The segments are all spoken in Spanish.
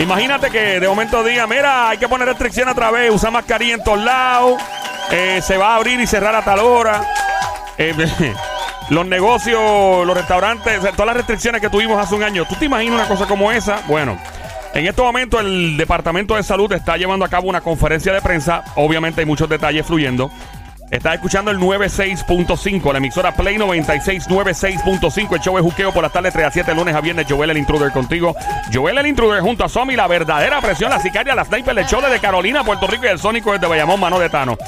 Imagínate que de momento diga, mira, hay que poner restricción otra vez, usar mascarilla en todos lados, eh, se va a abrir y cerrar a tal hora. Eh, los negocios, los restaurantes, todas las restricciones que tuvimos hace un año. ¿Tú te imaginas una cosa como esa? Bueno, en este momento el Departamento de Salud está llevando a cabo una conferencia de prensa. Obviamente hay muchos detalles fluyendo. Estás escuchando el 96.5, la emisora Play 96, 96.5. El show es juqueo por las tardes 3 a 7, lunes a viernes. Joel el Intruder contigo. Joel el Intruder junto a Somi, la verdadera presión, la sicaria, la sniper del show de Carolina, Puerto Rico y el Sónico desde Bayamón, mano de Tano.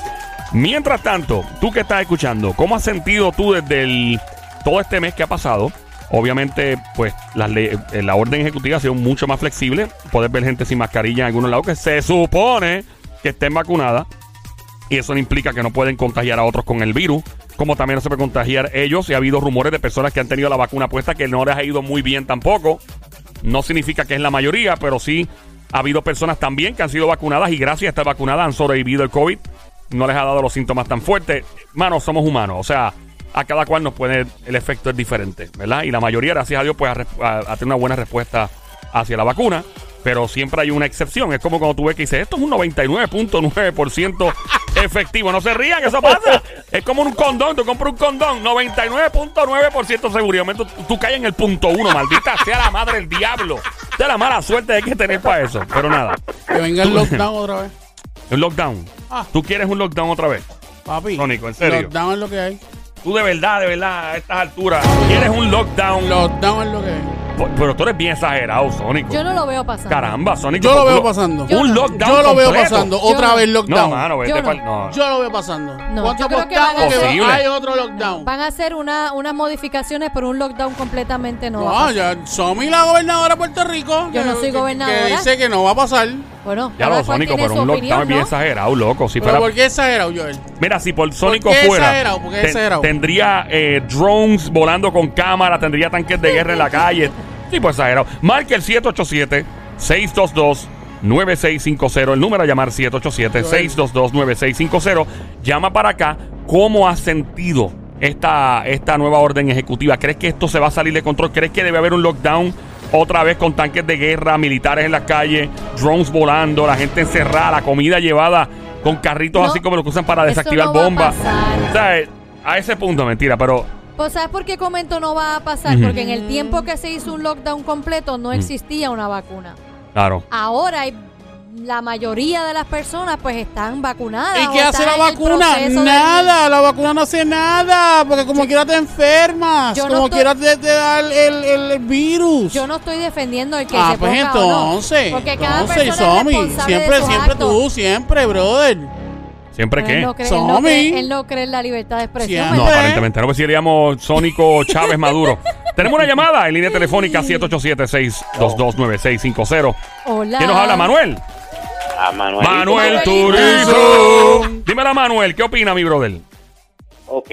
Mientras tanto, tú que estás escuchando, ¿cómo has sentido tú desde el, todo este mes que ha pasado? Obviamente, pues la, eh, la orden ejecutiva ha sido mucho más flexible. Puedes ver gente sin mascarilla en algunos lados que se supone que estén vacunadas. Y eso no implica que no pueden contagiar a otros con el virus. Como también no se puede contagiar ellos. Y ha habido rumores de personas que han tenido la vacuna puesta que no les ha ido muy bien tampoco. No significa que es la mayoría, pero sí ha habido personas también que han sido vacunadas y gracias a estar vacunadas han sobrevivido el COVID. No les ha dado los síntomas tan fuertes. Mano, somos humanos. O sea, a cada cual nos puede. El efecto es diferente, ¿verdad? Y la mayoría, gracias a Dios, pues ha, tenido una buena respuesta hacia la vacuna. Pero siempre hay una excepción. Es como cuando tú ves que dice esto es un 99.9% efectivo. No se rían, eso pasa. Es como un condón. Tú compras un condón, 99.9% seguridad. Tú, tú caes en el punto uno, maldita sea la madre del diablo. Sea la mala suerte hay que tener para eso. Pero nada, Que venga el lockdown otra vez. un lockdown. Ah. ¿Tú quieres un lockdown otra vez? Papi. Sónico, en serio. Lockdown es lo que hay. Tú de verdad, de verdad, a estas alturas, quieres un lockdown. Lockdown es lo que hay. Pero tú eres bien exagerado, Sónico. Yo no lo veo pasando. Caramba, Sónico. Yo lo veo pasando. Yo un no. lockdown. Yo lo veo completo. pasando. Otra no. vez No, lockdown. mano, vete Yo no. pa'l- no. Yo lo veo pasando. No, ¿Cuánto yo creo que van a hacer- Posible. hay otro lockdown? Van a hacer una, unas modificaciones, pero un lockdown completamente no. va a No, pasar. ya Somi, la gobernadora de Puerto Rico. Yo no soy que- gobernadora. Que dice que no va a pasar. Bueno, Ya lo Sónico, pero un opinión, lockdown es bien ¿no? exagerado, loco. Si Pero fuera, ¿por qué exagerado, Joel? Mira, si por Sónico qué fuera, exagerado? ¿Por qué ten- exagerado? tendría eh, drones volando con cámara, tendría tanques de guerra en la calle. Sí, pues exagerado. Marque el 787-622-9650. El número a llamar 787-622-9650. Llama para acá. ¿Cómo has sentido esta, esta nueva orden ejecutiva? ¿Crees que esto se va a salir de control? ¿Crees que debe haber un lockdown? Otra vez con tanques de guerra, militares en las calles, drones volando, la gente encerrada, la comida llevada con carritos No, así como los que usan para desactivar no a bombas. pasar. O sea, eh, a ese punto, mentira, pero Pues ¿sabes por qué comento no va a pasar? Porque en el tiempo que se hizo un lockdown completo no existía una vacuna. claro. Ahora hay- la mayoría de las personas pues están vacunadas. ¿Y qué hace la vacuna? del- Nada, la vacuna no hace nada, porque como quiera te enfermas, yo no como estoy- quiera te, te da el, el- el virus. Yo no estoy defendiendo el que ah, se pues ponga o no. entonces, Porque cada entonces, persona es Somi, responsable siempre, siempre actos. tú, siempre, brother. ¿Siempre él qué? no cree, él no Somi. cree- él no cree en la libertad de expresión. Siempre. No, aparentemente no, pues seríamos Sónico Chávez Maduro. Tenemos una llamada en línea telefónica 787-622-9650. Hola. ¿Quién nos habla? Manuel. A Manuel. Manuel Manuelito. Turizo. Dímela, Manuel. ¿Qué opina, mi brother? Ok,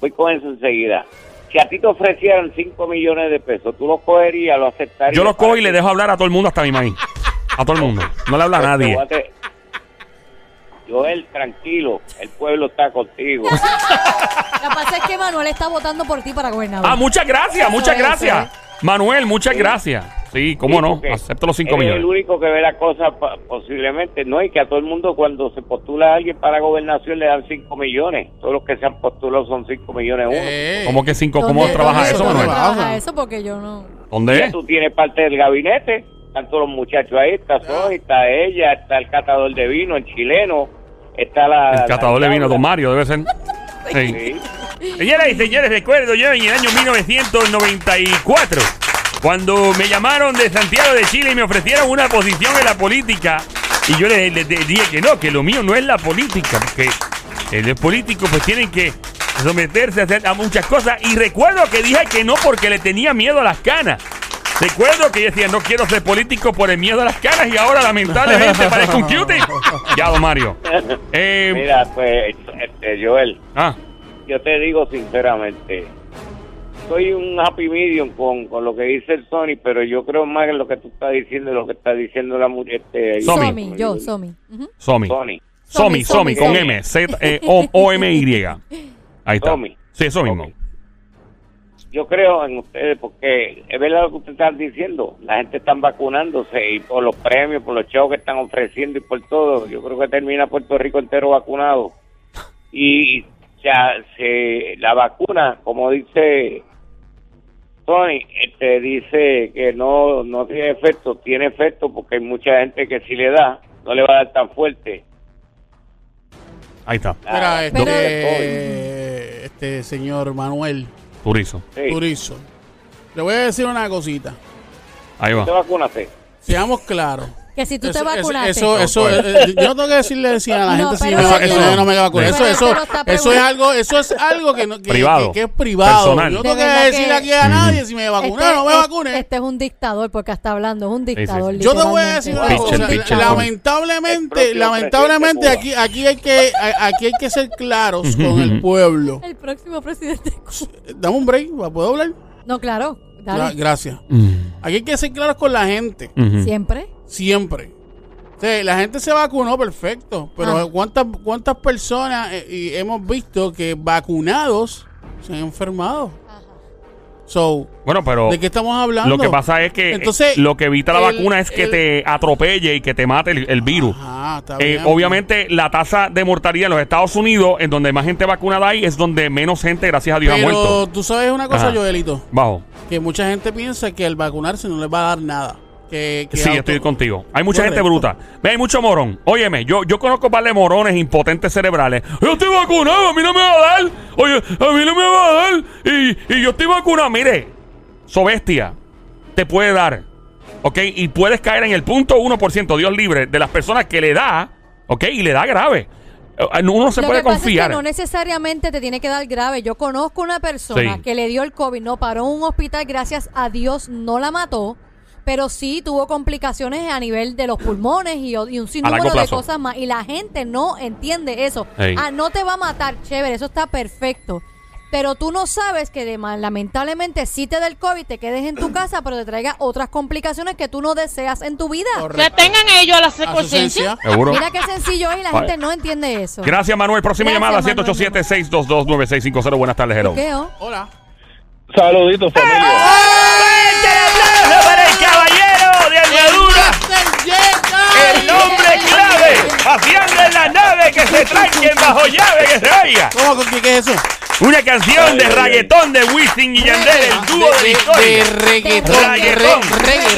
voy con eso enseguida. Si a ti te ofrecieran 5 millones de pesos, ¿tú los cogerías, lo aceptarías? Yo lo cojo y le dejo hablar a todo el mundo hasta mi maíz. A todo el mundo. No le habla a que- nadie. Joel, tranquilo, el pueblo está contigo. Lo que pasa es que Manuel está votando por ti para gobernador. Ah, muchas gracias, Eso muchas gracias. Manuel, muchas gracias. Sí, cómo Sí, no. Acepto los 5 eres millones. el único que ve la cosa posiblemente, ¿no? Y que a todo el mundo cuando se postula a alguien para gobernación le dan 5 millones. Todos los que se han postulado son 5 millones uno. Eh, ¿Cómo que 5? ¿Dónde- ¿Cómo trabaja dónde- eso, dónde Manuel? trabaja eso? Porque yo no... ¿Dónde Ya es? tú tienes parte del gabinete, están todos los muchachos ahí, está Zoe, está ella, está el catador de vino, el chileno, está la... El catador la de vino. Don Mario, debe ser. Sí. Señoras y señores, recuerdo yo en el año 1994, cuando me llamaron de Santiago de Chile y me ofrecieron una posición en la política, y yo les, les dije que no, que lo mío no es la política, porque eh, los políticos pues tienen que someterse a, hacer- a muchas cosas, y recuerdo que dije que no porque le tenía miedo a las canas. Recuerdo que yo decía, no quiero ser político por el miedo a las canas y ahora lamentablemente parezco un cutie. Ya, don Mario. Eh, Mira, pues, este, Joel, ah, yo te digo sinceramente, soy un happy medium con, con lo que dice el Sony, pero yo creo más en lo que tú estás diciendo y lo que está diciendo la mujer. Este, Somi. Somi, yo, Somi. Ujú. Somi. Sony. Somi, Somi, Somi, con Somi. M, Z, eh, o, O, M, Y. Ahí está. Somi. Sí, eso mismo. Ok. Yo creo en ustedes porque es verdad lo que ustedes están diciendo. La gente está vacunándose y por los premios, por los shows que están ofreciendo y por todo. Yo creo que termina Puerto Rico entero vacunado. Y ya se, la vacuna, como dice Tony, este, dice que no, no tiene efecto. Tiene efecto porque hay mucha gente que si le da, no le va a dar tan fuerte. Ahí está. Mira, Pero- este, este señor Manuel Turizo. Sí. Turizo. Le voy a decir una cosita. Ahí va. ¿Te vacunaste? Seamos claros. Que si tú te Eso- vacunaste. Eso, eso, eh, eh, yo no tengo que decirle decir a la No, gente si me eso- vacuno eso- o no me vacuno. Eso, eso, eso es algo, eso es algo que, no, que, Privado. que, que es privado. Personal. Yo no tengo que decirle aquí a nadie si me vacuno o no me vacune. Este es un dictador porque está hablando, es un dictador. sí. Yo te voy a decir una cosa. Lamentablemente, lamentablemente aquí, aquí hay que, aquí hay que ser claros con el pueblo. El próximo presidente. Dame un break, ¿puedo hablar? No, claro. Dale. gracias. Aquí hay que ser claros con la gente. Siempre. Siempre. O sea, la gente se vacunó, perfecto. Pero Ah. ¿cuántas, cuántas personas eh, y hemos visto que vacunados se han enfermado? So, Bueno, pero ¿de qué estamos hablando? lo que pasa es que eh, Entonces, lo que evita la el- vacuna es que el- te atropelle y que te mate el, el virus. Está Eh, bien. obviamente la tasa de mortalidad en los Estados Unidos, en donde más gente vacunada hay, es donde menos gente, gracias a Dios, ha Pero muerto. tú sabes una cosa, Ajá. Joelito, Bajo. que mucha gente piensa que al vacunarse no les va a dar nada. Que, que Sí, auto- estoy contigo. Hay mucha gente bruta. Ve, hay mucho morón. Óyeme, yo, yo conozco par de morones impotentes cerebrales. Yo estoy vacunado, a mí no me va a dar. Oye, a mí no me va a dar. Y, y yo estoy vacunado. Mire, so bestia, te puede dar. ¿Ok? Y puedes caer en el punto 1%, Dios libre, de las personas que le da. ¿Ok? Y le da grave. Eh, Uno se Lo puede que pasa confiar. es que no necesariamente te tiene que dar grave. Yo conozco una persona Sí. que le dio el COVID, no paró en un hospital, gracias a Dios no la mató, pero sí tuvo complicaciones a nivel de los pulmones y, y un sinnúmero de cosas más. Y la gente no entiende eso. Ah, no te va a matar, chévere, eso está perfecto. Pero tú no sabes que de- lamentablemente si te da el COVID, te quedes en tu casa, pero te traiga otras complicaciones que tú no deseas en tu vida. Que tengan ellos a la A su secuencia. esencia. Seguro. Mira qué sencillo es y la Vale. gente no entiende eso. Gracias, Manuel. Próxima Gracias, llamada, Manuel. 787-622-9650. Buenas tardes, hello. ¿Qué, oh? Hola. Saluditos, familia. para el caballero de El paseando en la nave, que se tranquen bajo llave, que se oiga. ¿Cómo? ¿Qué, qué es eso? Una canción de reggaetón de Wisin y Yandel, el dúo de la de, historia. reggaetón. Reggaetón.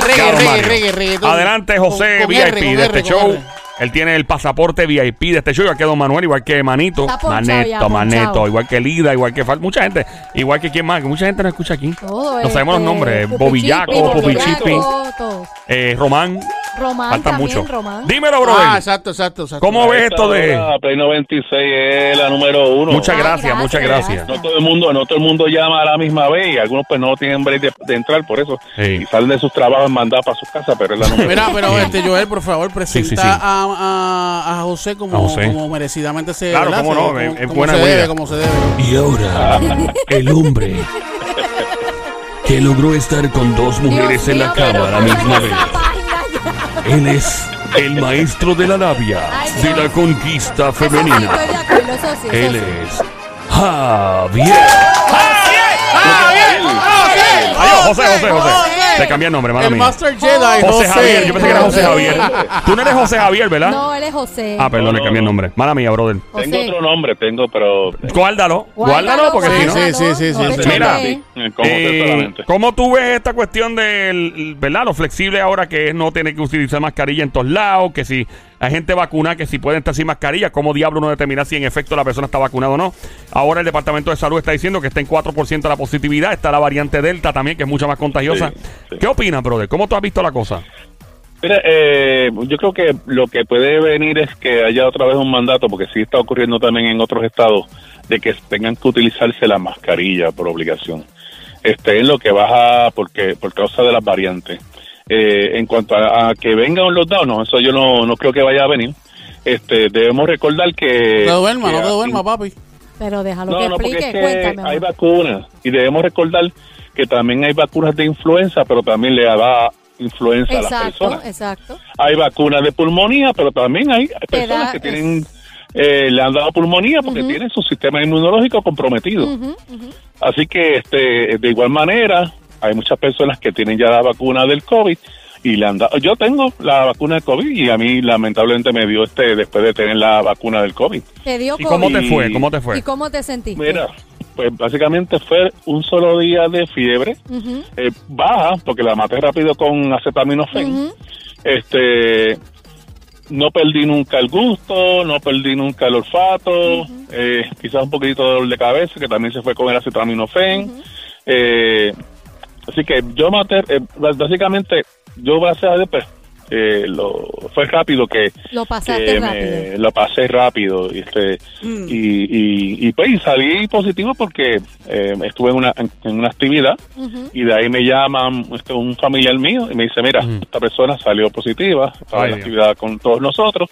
Reggae, reggae, reggaetón. Adelante, José Con- con VIP R, con de este con show. Él tiene el pasaporte VIP de este show, igual que Don Manuel, igual que Manito. Está ponchado Maneto, ya, Maneto, igual que Lida, igual que Fal- mucha gente, igual que quién más, que mucha gente no escucha aquí. Todo No sabemos los este, nombres, Bobillaco, Chipi, Pupi Bobillaco, Chipi. todos. Eh, Román, Román faltan también, mucho. Román. Dímelo, brother. Ah, exacto, exacto, exacto. ¿Cómo ves esto de...? La Play 96 es la número uno. Muchas Ay, gracias, gracias, muchas gracias. No todo el mundo, no todo el mundo llama a la misma vez y algunos pues no tienen break de, de entrar por eso Sí. y salen de sus trabajos mandados para su casa, pero es la número Mira, pero este Joel, por favor, presenta Sí, sí, sí. A, a, a José como, A José. como merecidamente se Claro, ¿verdad? cómo no, es- como, es como buena se debe, como se debe. Y ahora, el hombre que logró estar con dos mujeres Dios en la mío, cama a la misma esa vez. página ya. Él es el maestro de la labia, Ay, de Dios. la conquista Eso sí, estoy femenina. de acuerdo, eso sí, eso Él sí. es Javier. José, José, José. José. Te cambié el nombre, mala El mía. Master Jedi, José Javier, yo pensé que era José José. Javier. Tú no eres José Javier, ¿verdad? No, él es José. Ah, perdón, le cambié el nombre. Mala mía, brother. José. Tengo otro nombre, tengo, pero Guárdalo, guárdalo, porque si no. Sí, sí, sí, sí. Mira, eh, Eh. ¿Cómo tú ves esta cuestión del, verdad, lo flexible ahora que es no tener que utilizar mascarilla en todos lados, que si hay gente vacunada, que si pueden estar sin mascarilla, ¿cómo diablo uno determina si en efecto la persona está vacunada o no? Ahora el Departamento de Salud está diciendo que está en 4% la positividad, está la variante Delta también, que es mucho más contagiosa. Sí, sí. ¿Qué opinas, brother? ¿Cómo tú has visto la cosa? Mira, eh, yo creo que lo que puede venir es que haya otra vez un mandato, porque sí está ocurriendo también en otros estados, de que tengan que utilizarse la mascarilla por obligación. Este es lo que baja porque por causa de las variantes. Eh, en cuanto a, a que venga un lockdown, no, eso yo no, no creo que vaya a venir. Este, debemos recordar que... No te que no te a- duermas, papi. Pero déjalo no, que no, porque explique, es que cuéntame. hay vacunas y debemos recordar que también hay vacunas de influenza, pero también le da influenza a las Exacto, personas. exacto. Hay vacunas de pulmonía, pero también hay, personas da- que tienen eh, le han dado pulmonía porque tiene su sistema inmunológico comprometido. Así que este, de igual manera, hay muchas personas que tienen ya la vacuna del COVID y le han dado. Yo tengo la vacuna del COVID y a mí lamentablemente me dio este después de tener la vacuna del COVID. Te dio ¿Y cómo te fue? ¿Cómo te fue? ¿Y cómo te sentiste? Mira, pues básicamente fue un solo día de fiebre eh, baja porque la maté rápido con acetaminofén. Este no perdí nunca el gusto, no perdí nunca el olfato, eh, quizás un poquitito de dolor de cabeza que también se fue con el acetaminofén. Eh, así que yo maté, eh, bás- básicamente, yo gracias a Dios, pues, eh, lo, fue rápido que, Lo pasaste que me- rápido. lo pasé rápido y este y, y, y, pues y salí positivo porque eh, estuve en una en, en una actividad y de ahí me llaman este, un familiar mío y me dice mira esta persona salió positiva estaba Ay, en la actividad con todos nosotros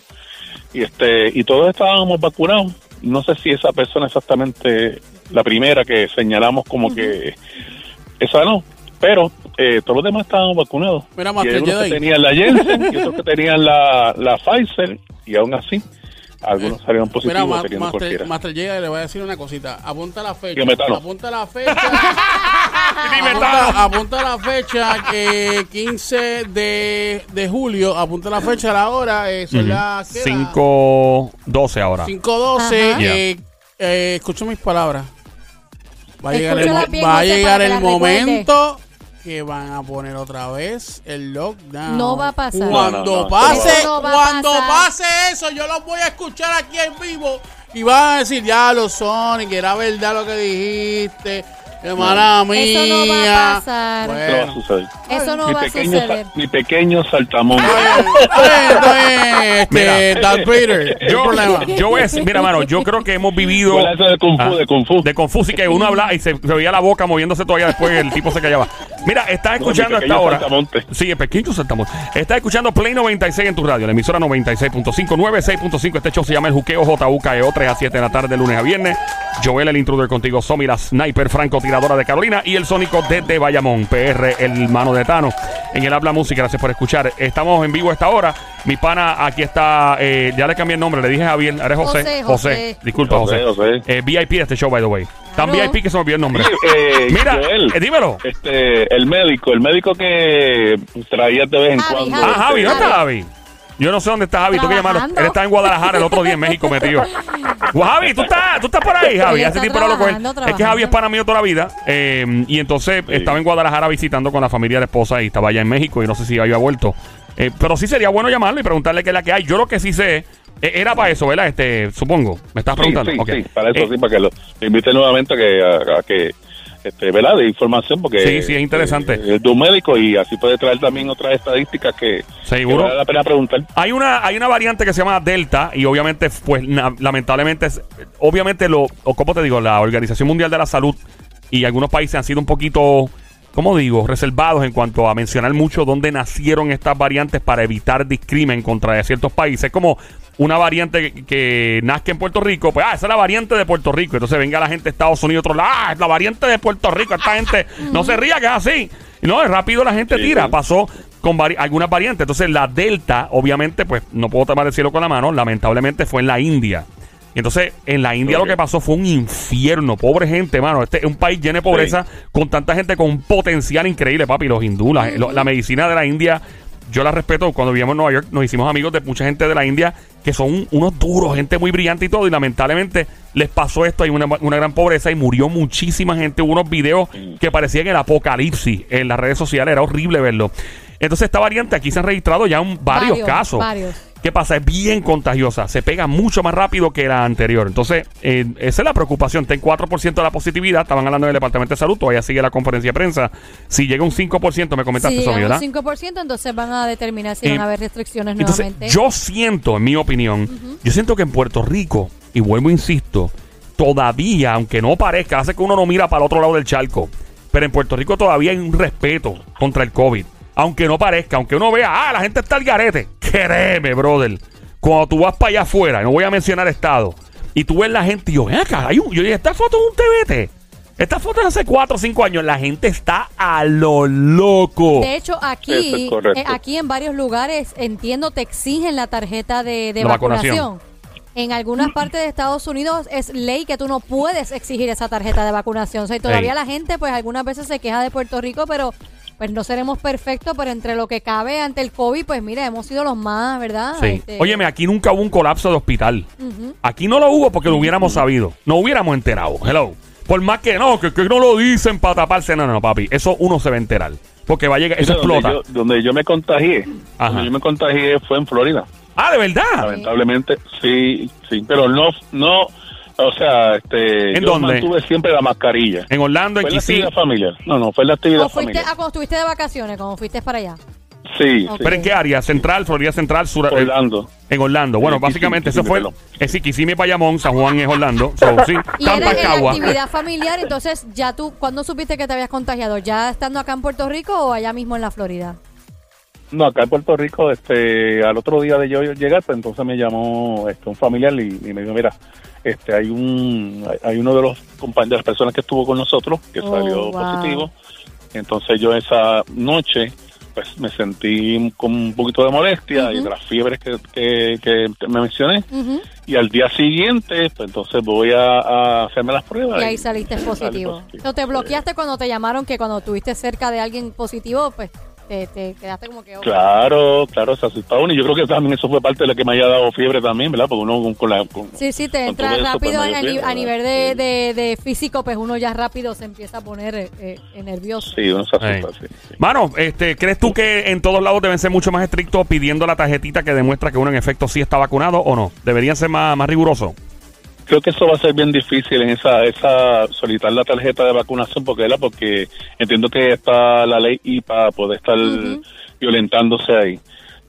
y este y todos estábamos vacunados. No sé si esa persona exactamente la primera que señalamos como que esa no pero eh, todos los demás estaban vacunados Mira, y hay unos que tenían la Jensen y otros que tenían la, la Pfizer y aún así algunos salieron Mira, positivos teniendo Master, cualquiera Master Jedi, le voy a decir una cosita. Apunta la fecha. Apunta la fecha. Apunta, apunta la fecha que 15 de, de julio. Apunta la fecha, la hora. Eh, son las ¿qué era? 5-12 ahora. 512. Ajá. Eh, eh, escucha mis palabras. Va a llegar el, bien, va a José, llegar para que el las recuerde. momento que van a poner otra vez el lockdown. No va a pasar. Cuando No, no, no, pase, eso no va a cuando pasar. pase eso, yo los voy a escuchar aquí en vivo y van a decir, ya lo son, que era verdad lo que dijiste. Hermana mía. Eso no va a pasar. no va a Bueno. Eso no mi va a pequeño, suceder. mi pequeño bien, este, Mira. Hay Yo, yo decir, mira, mano, yo creo que hemos vivido. Eso de Kung Fu, Ah, de Kung Fu. De Kung Fu, sí que uno hablaba y se, se veía la boca moviéndose todavía después el tipo se callaba. Mira, estás No, escuchando a esta pequeño hora. saltamontes. Sí, el pequeño saltamontes. Estás escuchando Play 96 en tu radio, la emisora 96.5, 96.5. Este show se llama El Juqueo JUKEO, 3 a 7 de la tarde, de lunes a viernes. Joel, el intruder contigo, Somi, la sniper francotiradora de Carolina y el sónico desde Bayamón, PR, el mano de Tano. En el habla música, gracias por escuchar. Estamos en vivo esta hora. Mi pana, aquí está, eh, ya le cambié el nombre, le dije a Javier, eres José. José, José. Disculpa, José. José, José. Eh, VIP de este show, by the way. Tan. VIP que se me olvidó el nombre. Eh, Mira, Joel, eh, dímelo. este, el médico, el médico que traía de vez en Javi, cuando. Javi. Ah, Javi, ¿dónde está Javi? Yo no sé dónde está Javi, tú que llamarlo. Él está en Guadalajara el otro día en México metido. Javi, ¿tú estás, tú estás por ahí, Javi. Hace tiempo no con él. trabajando, Es que Javi es pana mío toda la vida. eh, y entonces estaba en Guadalajara visitando con la familia de la esposa y estaba allá en México y no sé si había vuelto. Eh, pero sí sería bueno llamarlo y preguntarle qué es la que hay. Yo lo que sí sé, eh, era para eso, ¿verdad? Este, supongo. ¿Me estás preguntando? sí, sí, para eso Eh, sí, para que lo invite nuevamente a que, a, a que este, ¿verdad? De información, porque Sí, sí, es interesante. eh, es de un médico y así puede traer también otras estadísticas que, Seguro. que vale la pena preguntar. Hay una, hay una variante que se llama Delta y obviamente, pues na- lamentablemente, obviamente lo, o como te digo, la Organización Mundial de la Salud y algunos países han sido un poquito, ¿cómo digo?, reservados en cuanto a mencionar mucho dónde nacieron estas variantes para evitar discrimen contra ciertos países. Es como una variante que, que nazca en Puerto Rico, pues, ah, esa es la variante de Puerto Rico. Entonces venga la gente de Estados Unidos, otro lado, ah, es la variante de Puerto Rico. Esta gente no se ría que es así. No, es rápido la gente Sí, tira. sí. Pasó con vari- algunas variantes. Entonces la Delta, obviamente, pues no puedo tomar el cielo con la mano. Lamentablemente fue en la India. Y entonces, en la India lo que pasó fue un infierno. Pobre gente, mano. Este es un país lleno de pobreza, con tanta gente con un potencial increíble, papi. Los hindúes, la, la medicina de la India, yo la respeto. Cuando vivíamos en Nueva York, nos hicimos amigos de mucha gente de la India que son unos duros, gente muy brillante y todo. Y lamentablemente les pasó esto. Hay una, una gran pobreza y murió muchísima gente. Hubo unos videos que parecían el apocalipsis en las redes sociales. Era horrible verlo. Entonces, esta variante aquí se han registrado ya un- varios, Varios, casos. varios. ¿Qué pasa? Es bien contagiosa. Se pega mucho más rápido que la anterior. Entonces, eh, esa es la preocupación. Está en 4% de la positividad. Estaban hablando del Departamento de Salud. Todavía sigue la conferencia de prensa. Si llega un 5%, me comentaste Si eso, llegan ¿verdad? un 5%, entonces van a determinar si Eh, van a haber restricciones Entonces, nuevamente. yo siento, en mi opinión, yo siento que en Puerto Rico, y vuelvo, insisto, todavía, aunque no parezca, hace que uno no mira para el otro lado del charco, pero en Puerto Rico todavía hay un respeto contra el COVID. Aunque no parezca, aunque uno vea, ah, la gente está al garete. Créeme, brother. Cuando tú vas para allá afuera, no voy a mencionar estado, y tú ves la gente, y yo, ven acá, hay un, yo dije, esta foto es un TBT. Esta foto es hace 4 o 5 años. La gente está a lo loco. De hecho, aquí, es eh, aquí en varios lugares, entiendo, te exigen la tarjeta de, de La vacunación. vacunación. En algunas partes de Estados Unidos es ley que tú no puedes exigir esa tarjeta de vacunación. O sea, y todavía la gente, pues algunas veces se queja de Puerto Rico, pero pues no seremos perfectos, pero entre lo que cabe ante el COVID, pues mira, hemos sido los más, ¿verdad? Sí. Este, Óyeme, aquí nunca hubo un colapso de hospital. Aquí no lo hubo porque lo hubiéramos sabido. No hubiéramos enterado. Hello. Por más que no, que, que no lo dicen para taparse. No, no, no, papi. Eso uno se va a enterar. Porque va a llegar, eso Donde explota. yo, donde yo me contagié, Ajá. donde yo me contagié fue en Florida. Ah, de verdad. Lamentablemente, sí, sí, pero no, no, o sea, este, ¿En yo dónde? mantuve siempre la mascarilla. En Orlando, en Fue la Kissimmee. actividad familiar. No, no, fue la actividad O fuiste, familiar. ah, cuando estuviste de vacaciones, cuando fuiste para allá. Sí, Ok. sí. ¿Pero en qué área? ¿Central, Florida Central, Sur? eh, Orlando. En Orlando. Bueno, Sí, básicamente eso fue. Es sí, Kissimmee, Bayamón, San Juan es Orlando. So, sí, Y Tampa es en Cagua. actividad familiar, entonces ya tú, ¿cuándo supiste que te habías contagiado? ¿Ya estando acá en Puerto Rico o allá mismo en la Florida? No, acá en Puerto Rico, este, al otro día de yo llegar, pues entonces me llamó este, un familiar y, y me dijo, mira, este, hay un, hay- uno de los compañeros, de las personas que estuvo con nosotros que Oh, salió wow. positivo. Entonces yo esa noche, pues me sentí con un poquito de molestia y de las fiebres que, que, que me mencioné. Y al día siguiente, pues entonces voy a, a hacerme las pruebas. Y ahí saliste positivo. positivo. ¿No te bloqueaste cuando te llamaron que cuando estuviste cerca de alguien positivo, pues te, te quedaste como que... oh, Claro, claro, se asustaba uno. Y yo creo que también eso fue parte de lo que me haya dado fiebre también, ¿verdad? Porque uno con, la... con- Sí, sí, te entra eso, rápido pues, me a, fiebre, a nivel de, de, de físico, pues uno ya rápido se empieza a poner eh, eh, nervioso. Sí, uno se asusta, sí, sí. Mano, este, ¿crees tú que en todos lados deben ser mucho más estrictos pidiendo la tarjetita que demuestra que uno en efecto sí está vacunado o no? ¿Deberían ser más, más rigurosos? Creo que eso va a ser bien difícil en esa, esa solicitar la tarjeta de vacunación porque ¿verdad? porque entiendo que está la ley IPA puede estar violentándose ahí.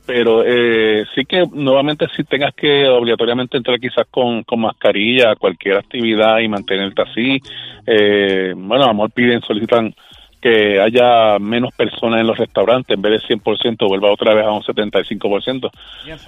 Pero eh, sí que nuevamente si tengas que obligatoriamente entrar quizás con, con mascarilla a cualquier actividad y mantenerte así. Eh, bueno, a lo mejor piden, solicitan que haya menos personas en los restaurantes, en vez de 100% vuelva otra vez a un 75%.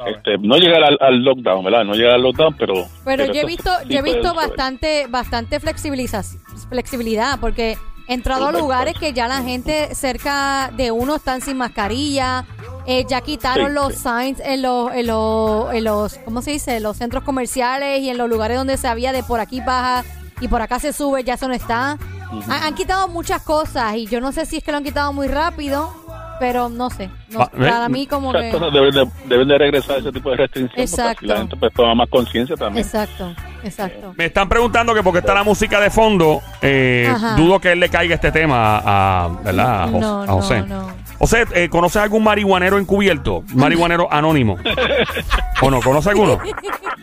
Este, no llegar al, al lockdown, ¿verdad? No llegar al lockdown, pero... Pero yo he visto, sí yo he visto bastante, bastante flexibiliza- flexibilidad, porque he entrado a lugares que ya la gente cerca de uno están sin mascarilla, eh, ya quitaron Sí, los sí. signs en los, en los, en los, ¿cómo se dice? En los centros comerciales y en los lugares donde se había de por aquí baja y por acá se sube, ya eso no está. Han, han quitado muchas cosas y yo no sé si es que lo han quitado muy rápido, pero no sé. No, eh, para mí como Esas que... cosas deben de, deben de regresar a ese tipo de restricciones porque Exacto. así la gente pues toma más conciencia también. Exacto, exacto. Me están preguntando que porque está la música de fondo, eh, Ajá. dudo que él le caiga este tema a, a- ¿verdad? a, No, a José. no, no. José, eh, ¿conoces algún marihuanero encubierto? Marihuanero anónimo. ¿O no? ¿Conoces alguno?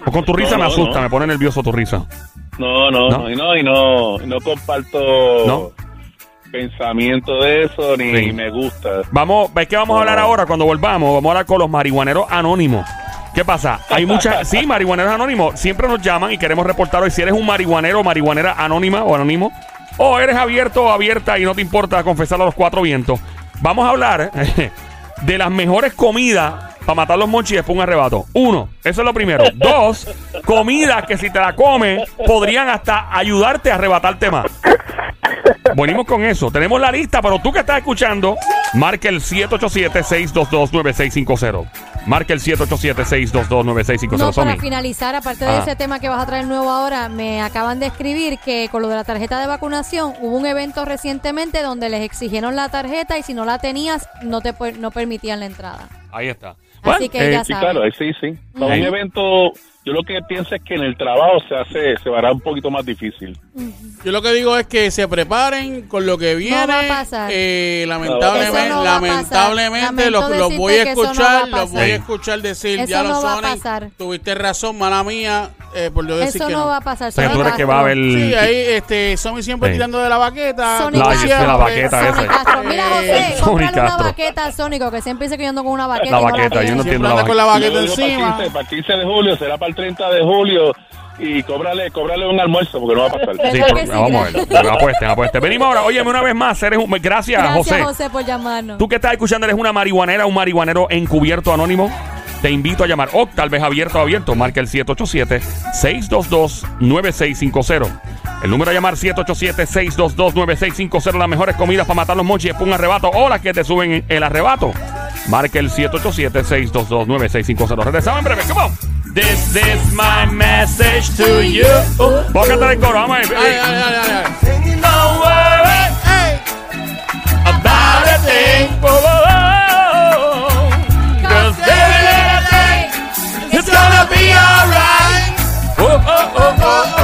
O con tu risa No, me no, asusta, no. me pone nervioso tu risa. No, no, ¿No? y no, y no, no comparto ¿No? pensamiento de eso, ni Sí. me gusta. Vamos, es que vamos a hablar ahora cuando volvamos, vamos a hablar con los marihuaneros anónimos. ¿Qué pasa? Hay muchas, sí, marihuaneros anónimos. Siempre nos llaman y queremos reportar hoy si eres un marihuanero o marihuanera anónima o anónimo. O eres abierto o abierta y no te importa confesarlo a los cuatro vientos. Vamos a hablar de las mejores comidas para matar los monchis y después un arrebato. Uno, eso es lo primero. Dos, comidas que si te la comes podrían hasta ayudarte a arrebatarte más. Venimos con eso. Tenemos la lista, pero tú que estás escuchando, marca el 787-622-9650. Marca el 787-622-9650. No, para finalizar, aparte de Ah. ese tema que vas a traer nuevo ahora, me acaban de escribir que con lo de la tarjeta de vacunación hubo un evento recientemente donde les exigieron la tarjeta y si no la tenías no te no permitían la entrada. Ahí está. Así que ya Sí, saben. claro, sí, sí. Para Ujú. un evento, yo lo que pienso es que en el trabajo se hace, se hará un poquito más difícil. Yo lo que digo es que se preparen con lo que viene. va a pasar. Eh, lamentablemente, no va a pasar. lamentablemente los, los voy a eso no escuchar, a los voy a escuchar decir, Eso ya no los va a Sonic, pasar. tuviste razón, mala mía, eh, por yo decir Eso que no, no. va a pasar. O sea, Sony tú crees que va a haber. Sí, ahí este, Somi siempre Sí. tirando de la baqueta. Sony La- Castro. siempre. la baqueta Sony esa. Castro. Mira, José, Eh, Sony cómprale una baqueta al Sónico, que siempre dice que yo ando con una baqueta. La no baqueta, yo no entiendo la con la baqueta. baqueta encima. Para 15, para 15 de julio, será para el 30 de julio y cóbrale, cóbrale un almuerzo porque no va a pasar. Sí, vamos a ver. Apuesten, apuesten. Venimos ahora. Óyeme una vez más. Eres un- gracias, Gracias, José. José. por llamarnos. Tú que estás escuchando, eres una marihuanera, un marihuanero encubierto anónimo. Te invito a llamar, o tal vez abierto o abierto, marca el 787-622-9650. El número a llamar 787-622-9650. Las mejores comidas para matar los monchis un arrebato o las que te suben el arrebato. Marca el 787-622-9650. Regresamos en breve. Come on. This is my message to you. Voy a cantar el coro, vamos a ver. Dale, dale, dale, dale. Don't worry Hey. about a thing. Oh, oh, oh. 'Cause every little thing is gonna be alright. Oh, oh, oh, oh, oh.